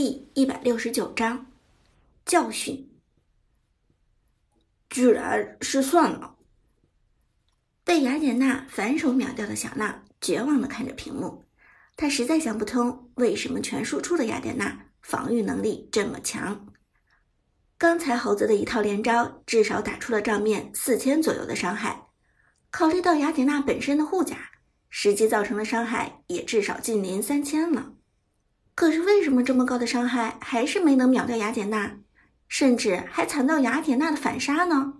第一百六十九章教训，居然失算了！被雅典娜反手秒掉的小娜绝望的看着屏幕，他实在想不通为什么全输出的雅典娜防御能力这么强。刚才猴子的一套连招至少打出了账面四千左右的伤害，考虑到雅典娜本身的护甲，实际造成的伤害也至少近临三千了。可是为什么这么高的伤害还是没能秒掉雅典娜，甚至还惨到雅典娜的反杀呢？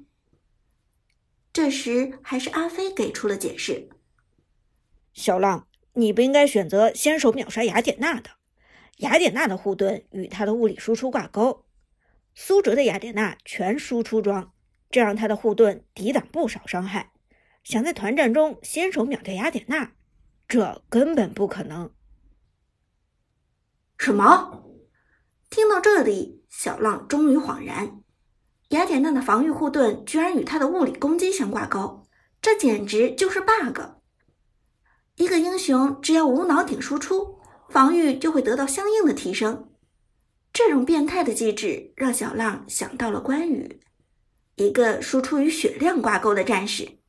这时还是阿飞给出了解释：“小浪，你不应该选择先手秒杀雅典娜的。雅典娜的护盾与她的物理输出挂钩，苏哲的雅典娜全输出装，这让他的护盾抵挡不少伤害。想在团战中先手秒掉雅典娜，这根本不可能。”什么？听到这里，小浪终于恍然：雅典娜的防御护盾居然与她的物理攻击相挂钩，这简直就是 bug！一个英雄只要无脑顶输出，防御就会得到相应的提升。这种变态的机制让小浪想到了关羽，一个输出与血量挂钩的战士，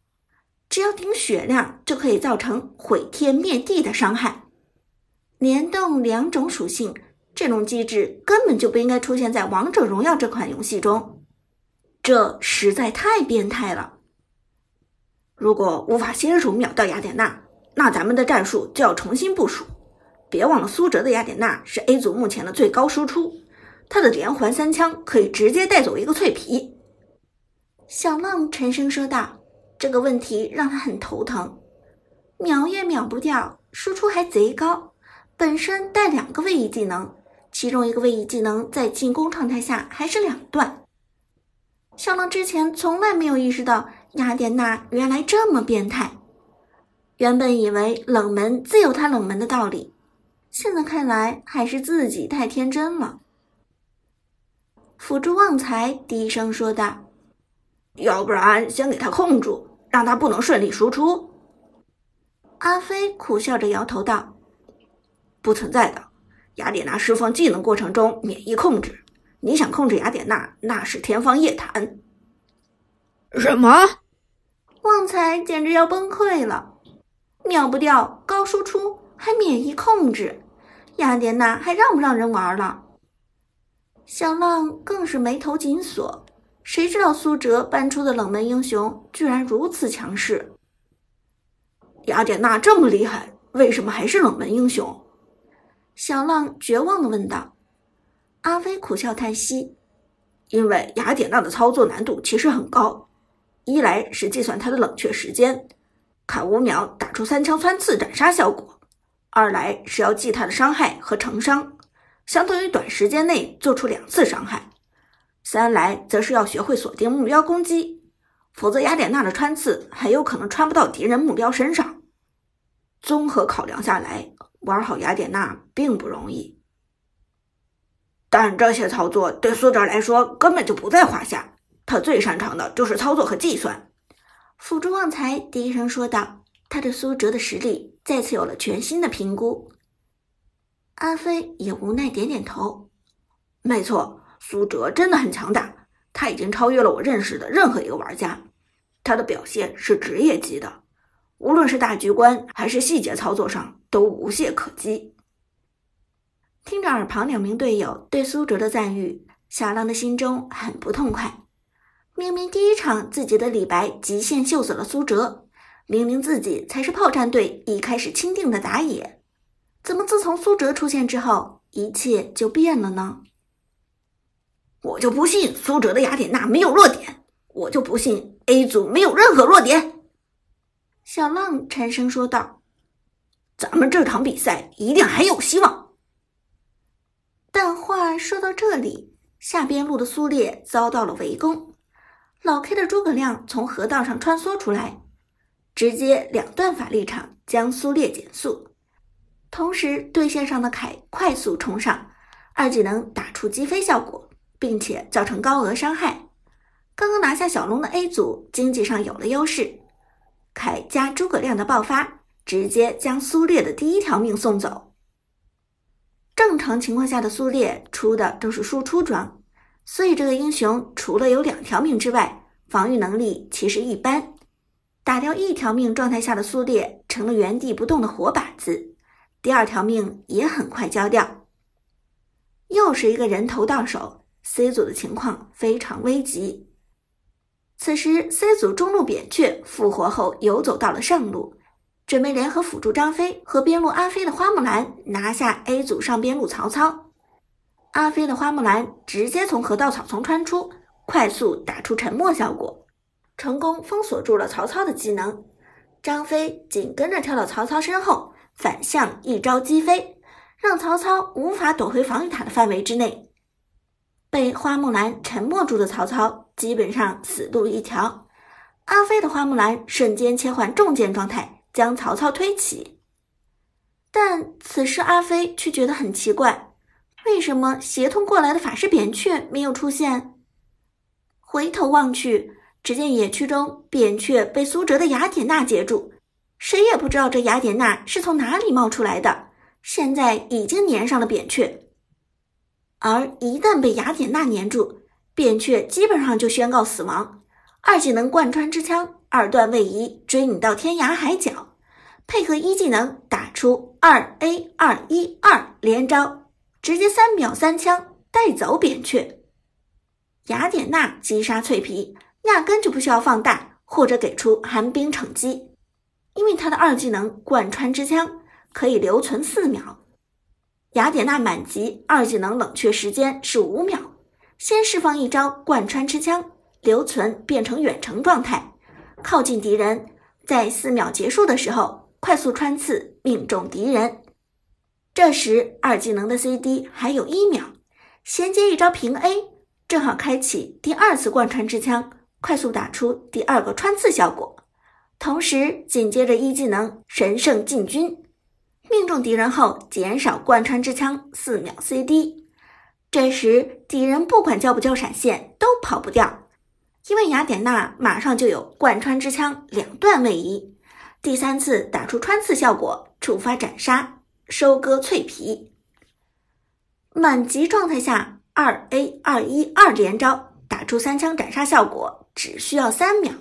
只要顶血量就可以造成毁天灭地的伤害。联动两种属性，这种机制根本就不应该出现在《王者荣耀》这款游戏中，这实在太变态了。如果无法先手秒掉雅典娜，那咱们的战术就要重新部署。别忘了，苏哲的雅典娜是 A 组目前的最高输出，他的连环三枪可以直接带走一个脆皮。小浪沉声说道：“这个问题让他很头疼，秒也秒不掉，输出还贼高。”本身带两个位移技能，其中一个位移技能在进攻状态下还是两段。小浪之前从来没有意识到雅典娜原来这么变态，原本以为冷门自有它冷门的道理，现在看来还是自己太天真了。辅助旺财低声说道：“要不然先给他控住，让他不能顺利输出。”阿飞苦笑着摇头道。不存在的，雅典娜释放技能过程中免疫控制，你想控制雅典娜那是天方夜谭。什么？旺财简直要崩溃了！秒不掉高输出还免疫控制，雅典娜还让不让人玩了？小浪更是眉头紧锁，谁知道苏哲搬出的冷门英雄居然如此强势？雅典娜这么厉害，为什么还是冷门英雄？小浪绝望的问道：“阿飞苦笑叹息，因为雅典娜的操作难度其实很高。一来是计算她的冷却时间，卡五秒打出三枪穿刺斩杀效果；二来是要记她的伤害和成伤，相当于短时间内做出两次伤害；三来则是要学会锁定目标攻击，否则雅典娜的穿刺很有可能穿不到敌人目标身上。综合考量下来。”玩好雅典娜并不容易，但这些操作对苏哲来说根本就不在话下。他最擅长的就是操作和计算。辅助旺财低声说道：“他对苏哲的实力再次有了全新的评估。”阿飞也无奈点点头：“没错，苏哲真的很强大，他已经超越了我认识的任何一个玩家。他的表现是职业级的。”无论是大局观还是细节操作上，都无懈可击。听着耳旁两名队友对苏哲的赞誉，小浪的心中很不痛快。明明第一场自己的李白极限秀死了苏哲，明明自己才是炮战队一开始钦定的打野，怎么自从苏哲出现之后，一切就变了呢？我就不信苏哲的雅典娜没有弱点，我就不信 A 组没有任何弱点。小浪沉声说道：“咱们这场比赛一定还有希望。”但话说到这里，下边路的苏烈遭到了围攻，老 K 的诸葛亮从河道上穿梭出来，直接两段法力场将苏烈减速，同时对线上的凯快速冲上，二技能打出击飞效果，并且造成高额伤害。刚刚拿下小龙的 A 组经济上有了优势。凯加诸葛亮的爆发，直接将苏烈的第一条命送走。正常情况下的苏烈出的都是输出装，所以这个英雄除了有两条命之外，防御能力其实一般。打掉一条命状态下的苏烈成了原地不动的活靶子，第二条命也很快交掉。又是一个人头到手，C 组的情况非常危急。此时，C 组中路扁鹊复活后游走到了上路。准备联合辅助张飞和边路阿飞的花木兰拿下 A 组上边路曹操。阿飞的花木兰直接从河道草丛穿出，快速打出沉默效果，成功封锁住了曹操的技能。张飞紧跟着跳到曹操身后，反向一招击飞，让曹操无法躲回防御塔的范围之内。被花木兰沉默住的曹操基本上死路一条。阿飞的花木兰瞬间切换重剑状态。将曹操推起，但此时阿飞却觉得很奇怪，为什么协同过来的法师扁鹊没有出现？回头望去，只见野区中扁鹊被苏哲的雅典娜截住，谁也不知道这雅典娜是从哪里冒出来的，现在已经粘上了扁鹊。而一旦被雅典娜粘住，扁鹊基本上就宣告死亡，二技能贯穿之枪。二段位移追你到天涯海角，配合一技能打出二 A 二一二连招，直接三秒三枪带走扁鹊。雅典娜击杀脆皮，压根就不需要放大或者给出寒冰惩击，因为他的二技能贯穿之枪可以留存四秒。雅典娜满级二技能冷却时间是五秒，先释放一招贯穿之枪，留存变成远程状态。靠近敌人，在四秒结束的时候快速穿刺，命中敌人。这时二技能的 CD 还有一秒，衔接一招平 A，正好开启第二次贯穿之枪，快速打出第二个穿刺效果。同时紧接着一技能神圣进军，命中敌人后减少贯穿之枪四秒 CD。这时敌人不管交不交闪现，都跑不掉。因为雅典娜马上就有贯穿之枪两段位移，第三次打出穿刺效果，触发斩杀，收割脆皮。满级状态下，二 A 二一二连招打出三枪斩杀效果，只需要三秒。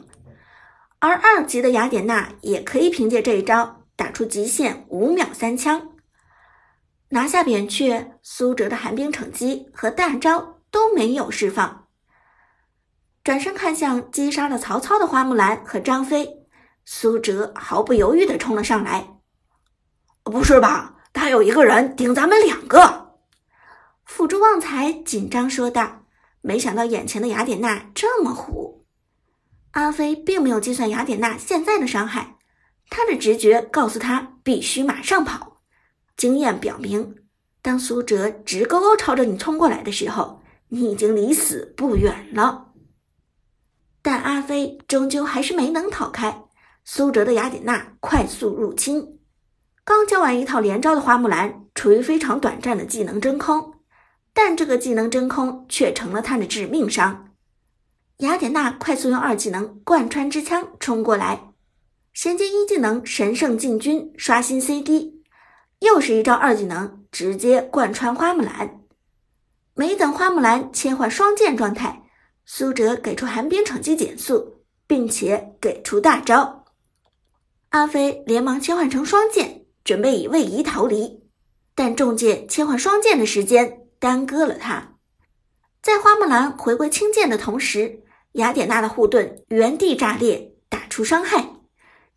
而二级的雅典娜也可以凭借这一招打出极限五秒三枪，拿下扁鹊。苏哲的寒冰惩击和大招都没有释放。转身看向击杀了曹操的花木兰和张飞，苏哲毫不犹豫地冲了上来。不是吧？他有一个人顶咱们两个！辅助旺财紧张说道。没想到眼前的雅典娜这么虎。阿飞并没有计算雅典娜现在的伤害，他的直觉告诉他必须马上跑。经验表明，当苏哲直勾勾朝着你冲过来的时候，你已经离死不远了。但阿飞终究还是没能逃开苏哲的雅典娜快速入侵，刚交完一套连招的花木兰处于非常短暂的技能真空，但这个技能真空却成了他的致命伤。雅典娜快速用二技能贯穿之枪冲过来，衔接一技能神圣进军刷新 CD，又是一招二技能直接贯穿花木兰，没等花木兰切换双剑状态。苏哲给出寒冰惩击减速，并且给出大招。阿飞连忙切换成双剑，准备以位移逃离，但重剑切换双剑的时间耽搁了他。在花木兰回归轻剑的同时，雅典娜的护盾原地炸裂，打出伤害。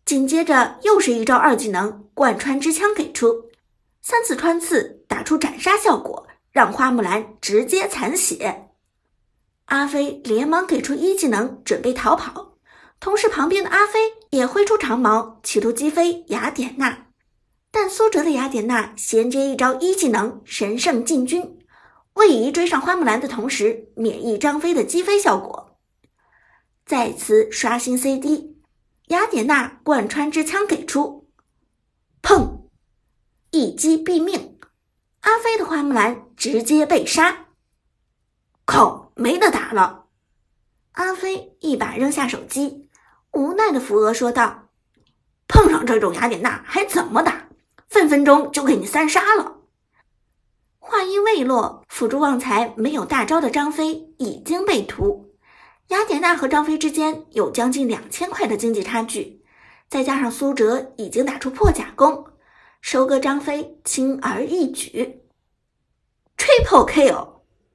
紧接着又是一招二技能贯穿之枪给出，三次穿刺打出斩杀效果，让花木兰直接残血。阿飞连忙给出一技能，准备逃跑。同时，旁边的阿飞也挥出长矛，企图击飞雅典娜。但苏哲的雅典娜衔接一招一技能神圣进军，位移追上花木兰的同时，免疫张飞的击飞效果。再次刷新 CD，雅典娜贯穿之枪给出，砰，一击毙命。阿飞的花木兰直接被杀。靠！没得打了，阿飞一把扔下手机，无奈的扶额说道：“碰上这种雅典娜还怎么打？分分钟就给你三杀了。”话音未落，辅助旺财没有大招的张飞已经被屠。雅典娜和张飞之间有将近两千块的经济差距，再加上苏哲已经打出破甲弓，收割张飞轻而易举。Triple kill！